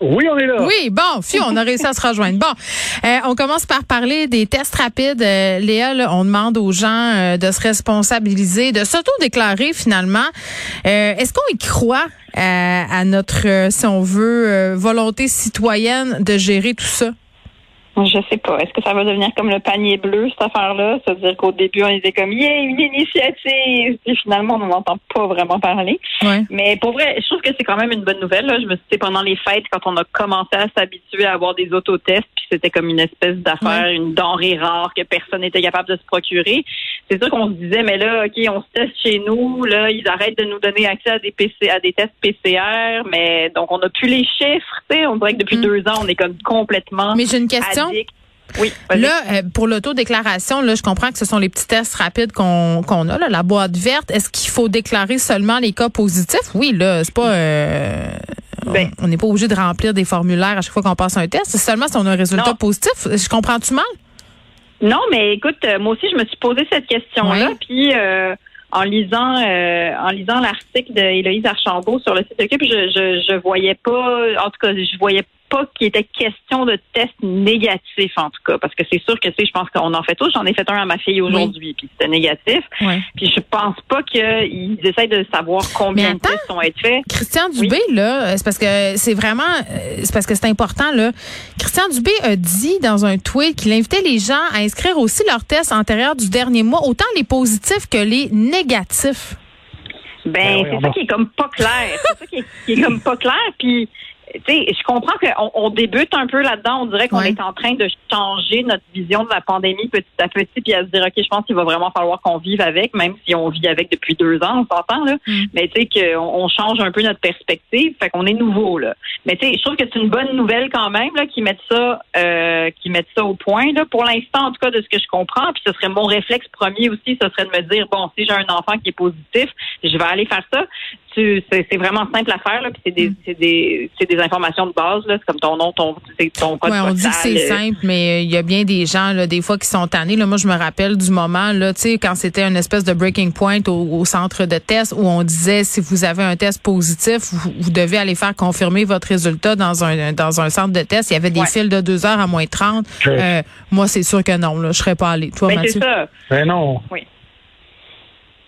Oui, on est là. Oui, bon, fiu, on a réussi à se rejoindre. Bon, euh, on commence par parler des tests rapides. Euh, Léa, on demande aux gens euh, de se responsabiliser, de s'auto-déclarer finalement. Est-ce qu'on y croit à notre, si on veut, volonté citoyenne de gérer tout ça? Je sais pas. Est-ce que ça va devenir comme le panier bleu, cette affaire-là? C'est-à-dire qu'au début, on était comme, yeah, une initiative! Puis finalement, on n'entend pas vraiment parler. Ouais. Mais pour vrai, je trouve que c'est quand même une bonne nouvelle. Là. Je me suis dit, pendant les fêtes, quand on a commencé à s'habituer à avoir des autotests, puis c'était comme une espèce d'affaire, une denrée rare que personne n'était capable de se procurer. C'est sûr qu'on se disait, mais là, OK, on se teste chez nous, là, ils arrêtent de nous donner accès à des PC, à des tests PCR, mais donc on n'a plus les chiffres, tu sais. On dirait que depuis Mm. deux ans, on est comme complètement Mais j'ai une question. Oui. Là, euh, pour l'autodéclaration, là, je comprends que ce sont les petits tests rapides qu'on qu'on a, là, la boîte verte. Est-ce qu'il faut déclarer seulement les cas positifs? Oui, là, c'est pas. euh, Ben. on n'est pas obligé de remplir des formulaires à chaque fois qu'on passe un test. C'est seulement si on a un résultat Non. positif. Je comprends-tu mal? Non, mais écoute, euh, moi aussi, je me suis posé cette question-là, puis en lisant en lisant l'article d'Héloïse Archambault sur le site Occupe, je, je je voyais pas, en tout cas, je voyais pas qu'il était question de tests négatifs, en tout cas, parce que c'est sûr que, tu sais, je pense qu'on en fait tous. J'en ai fait un à ma fille aujourd'hui, puis c'était négatif. Ouais. Puis je pense pas qu'ils essayent de savoir combien de tests ont été faits. Christian Dubé, là, c'est parce que c'est vraiment, euh, c'est parce que c'est important, là. Christian Dubé a dit dans un tweet qu'il invitait les gens à inscrire aussi leurs tests antérieurs du dernier mois, autant les positifs que les négatifs. Ben, Ben oui, c'est ça qui est comme pas clair. c'est ça qui est, qui est comme pas clair. Puis, je comprends qu'on on débute un peu là-dedans. On dirait qu'on Ouais. est en train de changer notre vision de la pandémie petit à petit, puis à se dire, OK, je pense qu'il va vraiment falloir qu'on vive avec, même si on vit avec depuis deux ans, on s'entend, là. Mm. Mais tu sais, qu'on on change un peu notre perspective, fait qu'on est nouveau, là. Mais tu sais, je trouve que c'est une bonne nouvelle quand même, là, qu'ils mettent ça, euh, qu'ils mettent ça au point, là. Pour l'instant, en tout cas, de ce que je comprends, puis ce serait mon réflexe premier aussi, ce serait de me dire, bon, si j'ai un enfant qui est positif, je vais aller faire ça. Tu- C'est vraiment simple à faire, là, puis c'est des, c'est des, c'est des informations de base, là. C'est comme ton nom, ton, ton code Ouais, on dit que c'est euh, simple, mais euh, il y a bien des gens, là, des fois, qui sont tannés. Là, moi, je me rappelle du moment, là, tu sais, quand c'était une espèce de breaking point au, au centre de test où on disait si vous avez un test positif, vous, vous devez aller faire confirmer votre résultat dans un dans un centre de test. Il y avait des Ouais. files de deux heures à moins 30. Euh, moi, c'est sûr que non, là, je serais pas allée. Toi, Ben, Mathieu? c'est ça. Ben non.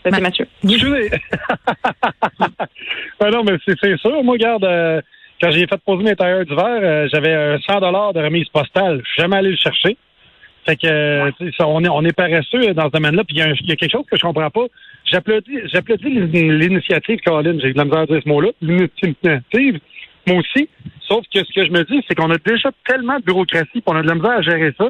Ça, Ma- c'est Mathieu. Je- ben non, mais c'est c'est sûr. Moi, regarde, euh, quand j'ai fait poser mes tailleurs d'hiver, euh, j'avais euh, 100 dollars de remise postale. Je suis jamais allé le chercher. Fait que euh, ça, on est on est paresseux dans ce domaine-là. Puis il y, a y quelque chose que je comprends pas. J'applaudis j'applaudis l'in- l'initiative, Colin. J'ai eu de la misère à dire ce mot-là. L'initiative, moi aussi. Sauf que ce que je me dis, c'est qu'on a déjà tellement de bureaucratie, puis on a de la misère à gérer ça,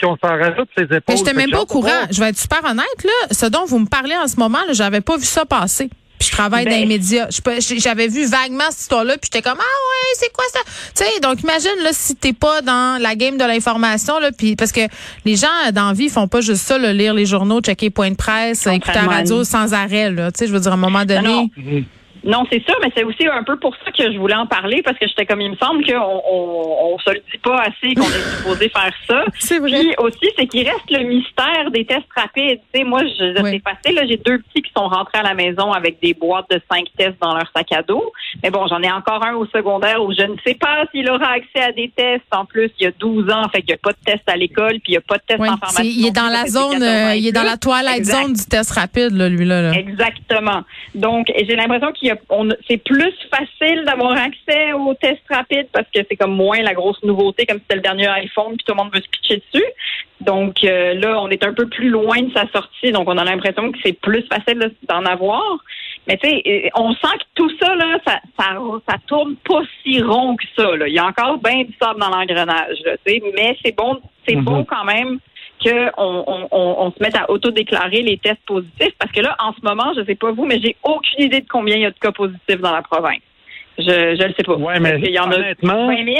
puis on s'en rajoute ses épaules. Mais je n'étais même pas au courant. Je vais être super honnête, là. Ce dont vous me parlez en ce moment, là, j'avais pas vu ça passer. Puis je travaille Ben- dans les médias. Je peux- J'avais vu vaguement cette histoire-là, puis j'étais comme ah ouais, c'est quoi ça? Tu sais, donc imagine là si t'es pas dans la game de l'information là, puis parce que les gens dans la vie font pas juste ça, là, lire les journaux, checker les points de presse, écouter la radio sans arrêt là. Tu sais, je veux dire à un moment donné. non. Non, c'est ça, mais c'est aussi un peu pour ça que je voulais en parler, parce que j'étais comme, il me semble qu'on on, on se le dit pas assez qu'on est supposé faire ça. C'est vrai. Puis aussi, c'est qu'il reste le mystère des tests rapides. Tu sais, moi, je, Oui. facile. là, J'ai deux petits qui sont rentrés à la maison avec des boîtes de cinq tests dans leur sac à dos. Mais bon, j'en ai encore un au secondaire où je ne sais pas s'il aura accès à des tests. En plus, il y a 12 ans, fait qu'il n'y a pas de test à l'école, puis il n'y a pas de test Oui, en pharmacie. il est dans la zone, 14 ans euh, il est dans la twilight Exact. zone du test rapide là, lui là. là. Exactement. Donc, j'ai l'impression qu'il c'est plus facile d'avoir accès aux tests rapides parce que c'est comme moins la grosse nouveauté, comme c'était le dernier iPhone, puis tout le monde veut se pitcher dessus. Donc euh, là, on est un peu plus loin de sa sortie, donc on a l'impression que c'est plus facile de- d'en avoir. Mais tu sais, on sent que tout ça là, ça, ça, ça tourne pas si rond que ça. Là. Il y a encore bien du sable dans l'engrenage, tu sais, mais c'est bon, c'est Mhm. bon quand même qu'on on, on, on se mette à autodéclarer les tests positifs parce que là, en ce moment, je sais pas vous, mais j'ai aucune idée de combien il y a de cas positifs dans la province. Je je le sais pas. Ouais, mais qu'il y en a honnêtement, 20 000?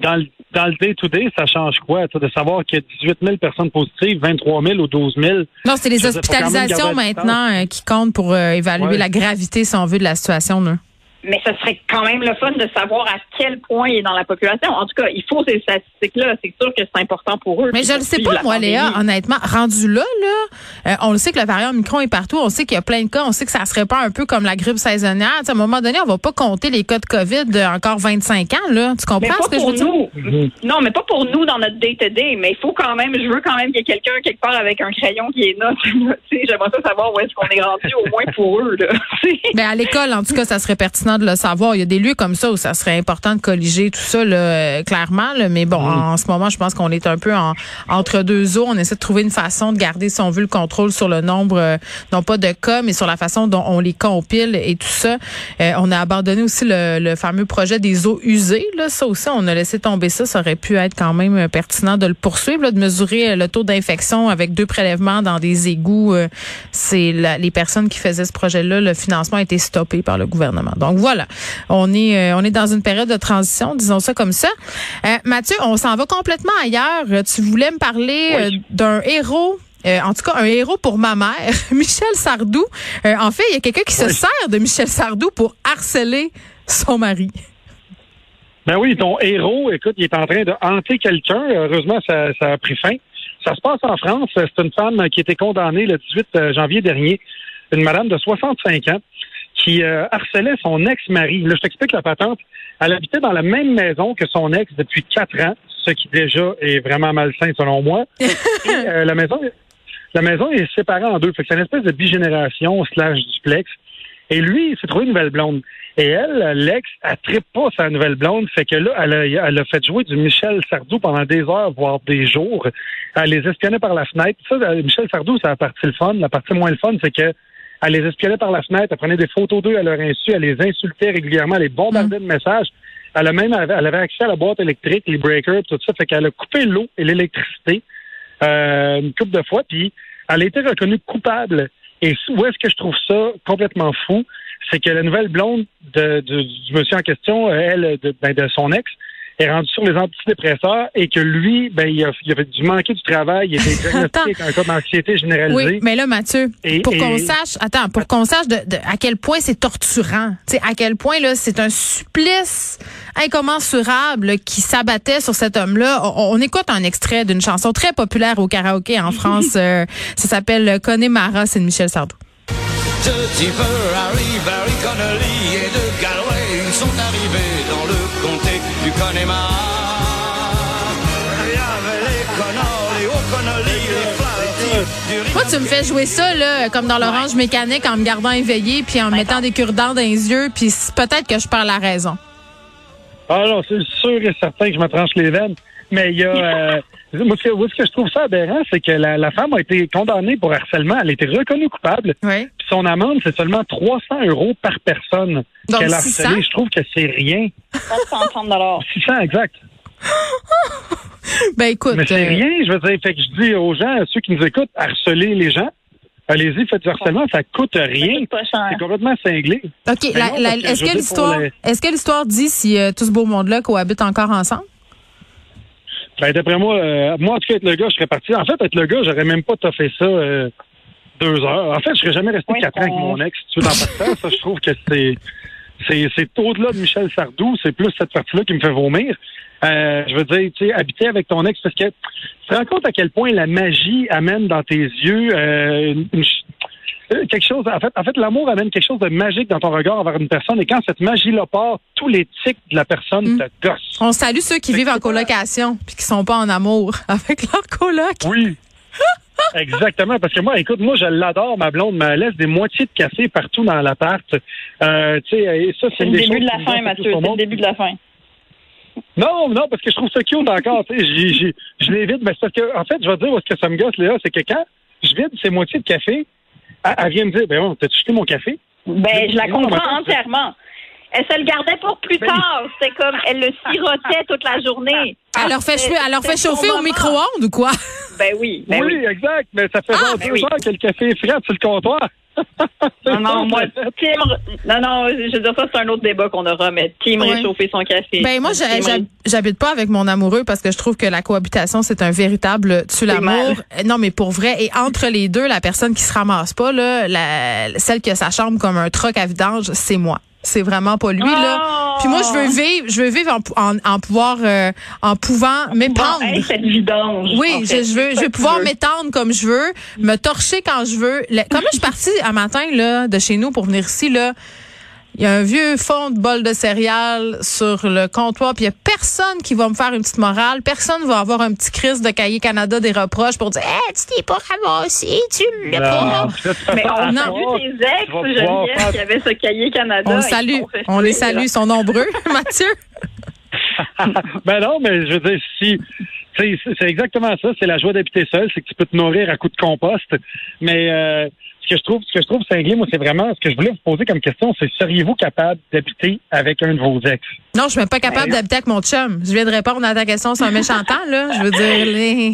dans le dans le day-to-day, ça change quoi? De savoir qu'il y a 18 000 personnes positives, 23 000 ou 12 000. Non, c'est les hospitalisations maintenant euh, qui comptent pour euh, évaluer Ouais. la gravité, si on veut, de la situation. Là. Mais ce serait quand même le fun de savoir à quel point il est dans la population. En tout cas, il faut ces statistiques-là. C'est sûr que c'est important pour eux. Mais je le sais pas, moi, Léa, honnêtement. Rendu là, là, euh, on le sait que le variant Omicron est partout. On sait qu'il y a plein de cas. On sait que ça serait pas un peu comme la grippe saisonnière. À un moment donné, on va pas compter les cas de COVID de encore 25 ans, là. Tu Mais comprends pas ce que je veux dire? Non, mais pas pour nous dans notre day-to-day. Mais il faut quand même, je veux quand même qu'il y ait quelqu'un quelque part avec un crayon qui est sais, J'aimerais ça savoir où est-ce qu'on est rendu, au moins pour eux. Là. Tu sais. Ben à l'école, en tout cas, ça serait pertinent de le savoir. Il y a des lieux comme ça où ça serait important de colliger tout ça, là, euh, clairement. là. mais bon, en ce moment, je pense qu'on est un peu en, entre deux eaux. On essaie de trouver une façon de garder, si on veut, le contrôle sur le nombre, euh, non pas de cas, mais sur la façon dont on les compile et tout ça. Euh, on a abandonné aussi le, le fameux projet des eaux usées. Là. Ça aussi, on a laissé tomber ça. Ça aurait pu être quand même pertinent de le poursuivre, là, de mesurer le taux d'infection avec deux prélèvements dans des égouts. euh, C'est les personnes qui faisaient ce projet-là. Le financement a été stoppé par le gouvernement. Donc voilà, on est euh, on est dans une période de transition, disons ça comme ça. Euh, Mathieu, on s'en va complètement ailleurs. Euh, Tu voulais me parler Oui. d'un héros. euh, en tout cas, un héros pour ma mère, Michel Sardou. Euh, en fait, il y a quelqu'un qui se sert de Michel Sardou pour harceler son mari. Ben oui, ton héros, écoute, il est en train de hanter quelqu'un. Heureusement, ça, ça a pris fin. Ça se passe en France. C'est une femme qui a été condamnée le 18 janvier dernier, une madame de 65 ans, qui euh, harcelait son ex-mari. Là, je t'explique la patente. Elle habitait dans la même maison que son ex depuis quatre ans, ce qui déjà est vraiment malsain selon moi. Et, euh, la maison, la maison est séparée en deux. Fait que c'est une espèce de bigénération slash duplex. Et lui, il s'est trouvé une nouvelle blonde. Et elle, l'ex, elle trippe pas sa nouvelle blonde. Fait que là, elle a, elle a fait jouer du Michel Sardou pendant des heures, voire des jours. Elle les espionnait par la fenêtre. Ça, euh, Michel Sardou, c'est la partie le fun. La partie moins le fun, c'est que elle les espionnait par la fenêtre, elle prenait des photos d'eux à leur insu, elle les insultait régulièrement, elle les bombardait de messages. Elle a même elle avait accès à la boîte électrique, les breakers, tout ça. Fait qu'elle a coupé l'eau et l'électricité euh, une couple de fois, puis elle a été reconnue coupable. Et où est-ce que je trouve ça complètement fou? C'est que la nouvelle blonde de, de- du monsieur en question, elle, de, ben, de son ex, est rendue sur les antidépresseurs et que lui, ben, il a, il a dû manquer du travail, il était diagnostiqué avec un cas d'anxiété généralisée. Oui, mais là, Mathieu, Et- pour qu'on sache, attends, pour qu'on sache de, de- à quel point c'est torturant, tu sais, à quel point là, c'est un supplice incommensurable qui s'abattait sur cet homme-là. On, on écoute un extrait d'une chanson très populaire au karaoké en France. euh, ça s'appelle Connemara, c'est de Michel Sardou. Harry, Barry Connolly et de Galway, ils sont arrivés Moi, tu me fais jouer ça là, comme dans l'orange mécanique, en me gardant éveillé, puis en me mettant des cure-dents dans les yeux, puis peut-être que je perds la raison. Ah non, c'est sûr et certain que je me tranche les veines. Mais il y a... euh, moi, ce que, moi, ce que je trouve ça aberrant, c'est que la, la femme a été condamnée pour harcèlement. Elle a été reconnue coupable. Oui. Puis son amende, c'est seulement 300 euros par personne qu'elle a 600? harcelé. Je trouve que c'est rien. 430 600, exact. Ben écoute, Mais c'est euh, rien. Je veux dire, fait que je dis aux gens, à ceux qui nous écoutent, harceler les gens. Allez-y, faites du harcèlement, ça coûte rien. C'est complètement cinglé. OK. Que l'histoire les- est-ce que l'histoire dit si euh, tout ce beau monde-là cohabite encore ensemble? Ben, d'après moi, euh, moi, en tout cas, être le gars, je serais parti. En fait, être le gars, j'aurais même pas toffé ça euh, deux heures. En fait, je serais jamais resté Oui, quatre ans avec on- mon ex, si tu veux, dans partant. Ça, je trouve que c'est, c'est, c'est au-delà de Michel Sardou. C'est plus cette partie-là qui me fait vomir. Euh, je veux dire, tu sais, habiter avec ton ex, parce que tu te rends compte à quel point la magie amène dans tes yeux euh, une- quelque chose. En fait, en fait, l'amour amène quelque chose de magique dans ton regard envers une personne. Et quand cette magie-là part, tous les tics de la personne Mm. te gossent. On salue ceux qui vivent en colocation puis qui sont pas en amour avec leur coloc. Oui. Exactement, parce que moi, écoute, moi, je l'adore, ma blonde, mais elle laisse des moitiés de café partout dans l'appart. Euh, tu sais, et ça, c'est le début de la fin, Mathieu. C'est le début de la fin. Non, non, parce que je trouve ça cute encore, tu sais, je l'évite, mais c'est parce que, en fait, je vais te dire où est-ce que ça me gosse, Léa, c'est que quand je vide ces moitiés de café, elle, elle vient me dire, ben, bon, t'as-tu jeté mon café? Ben, je la Non, comprends entièrement. Elle se le gardait pour plus Ben- tard. C'était comme, elle le sirotait toute la journée. Elle leur fait, elle leur fait chauffer au micro-ondes ou quoi? Ben oui, ben oui, oui. exact, mais ça fait Ah, genre ben deux oui. heures que le café est frais sur le comptoir. Non, non, moi, team, non, non, je veux dire, ça, c'est un autre débat qu'on aura, mais team Ouais. réchauffer son café. Ben moi, j'habite pas avec mon amoureux parce que je trouve que la cohabitation c'est un véritable tue l'amour. Euh, Non, mais pour vrai. Et entre les deux, la personne qui se ramasse pas là, la, celle qui a sa chambre comme un troc à vidange, c'est moi. C'est vraiment pas lui là. Oh! Puis moi, je veux vivre, je veux vivre en, en, en pouvoir, euh, en pouvant m'épandre. Bon, hey, cette vidange. Oui, en je, fait. je veux, je veux pouvoir m'étendre comme je veux, me torcher quand je veux. Le- Comme là, je suis partie un matin là de chez nous pour venir ici là. Il y a un vieux fond de bol de céréales sur le comptoir, puis il y a personne qui va me faire une petite morale. Personne va avoir un petit crise de cahier Canada des reproches pour dire Hey, tu t'es pas ramassé, tu l'as pas. Mais on Non. salue tes ex, Geneviève, qui avait ce cahier Canada. On salue, on les salue, ils sont nombreux, Mathieu. ben non, mais je veux dire, si. tu sais, C'est exactement ça. C'est la joie d'habiter seul, c'est que tu peux te nourrir à coups de compost. Mais euh, que je trouve, ce que je trouve cinglé, moi, c'est vraiment ce que je voulais vous poser comme question, c'est seriez-vous capable d'habiter avec un de vos ex? Non, je suis même pas capable d'habiter avec mon chum. Je viens de répondre à ta question sur un méchant temps, là. Je veux dire, les.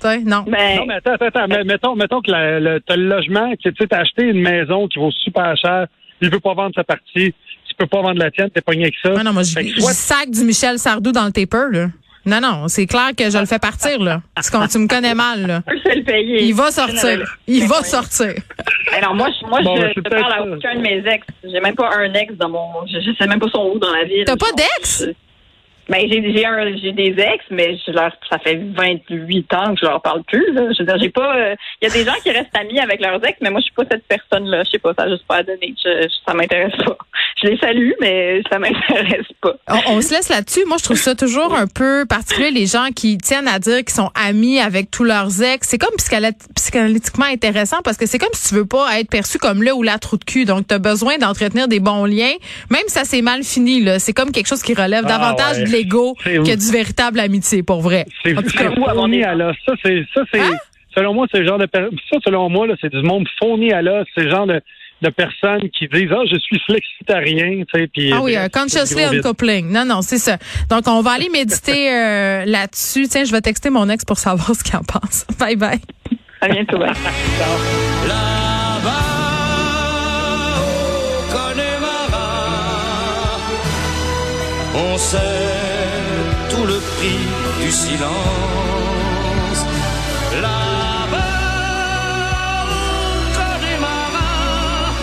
Tu sais, non. Ben, Non, mais attends, attends, attends. Mais Mettons, mettons que la- le, t'as le logement, que tu sais, t'as acheté une maison qui vaut super cher, il veut pas vendre sa partie, tu peux pas vendre la tienne, t'es pogné avec ça. Ah non, moi, je, soit- sac du Michel Sardou dans le taper, là. Non, non, c'est clair que je le fais partir, là. Parce que tu me connais mal, là. je peux le payer. Il va sortir. Il va sortir. Alors moi, je, moi, Bon, ben, je, c'est je parle à aucun de mes ex. J'ai même pas un ex dans mon. Je, je sais même pas son où dans la ville. T'as pas Je- d'ex? Ben j'ai j'ai un j'ai des ex, mais je leur ça fait 28 ans que je leur parle plus. Là. Je veux dire, j'ai pas. euh, Il y a des gens qui restent amis avec leurs ex, mais moi je suis pas cette personne-là. Je sais pas, ça a juste pas à donner. Je, je- ça m'intéresse pas. Je les salue, mais ça m'intéresse pas. On, on se laisse là-dessus. Moi, je trouve ça toujours un peu particulier, les gens qui tiennent à dire qu'ils sont amis avec tous leurs ex. C'est comme psychana- psychanalytiquement intéressant parce que c'est comme si tu veux pas être perçu comme le ou la trou de cul. Donc, tu as besoin d'entretenir des bons liens, même si ça s'est mal fini. là. C'est comme quelque chose qui relève Ah, davantage ouais. De l'ego que du véritable amitié, pour vrai. C'est En tout cas, c'est fourni à l'os. Ça, c'est, ça, c'est, Hein? selon moi, c'est le genre de, ça, selon moi, là, c'est du monde fourni à l'os. C'est le genre de, de personnes qui disent, ah, je suis flexitarien, tu sais, puis. Ah oui, euh, consciously uncoupling. Non, non, c'est ça. Donc, on va aller méditer euh, là-dessus. Tiens, je vais texter mon ex pour savoir ce qu'il en pense. Bye bye. À bientôt. bye. Là-bas, au du silence. La barque des marins,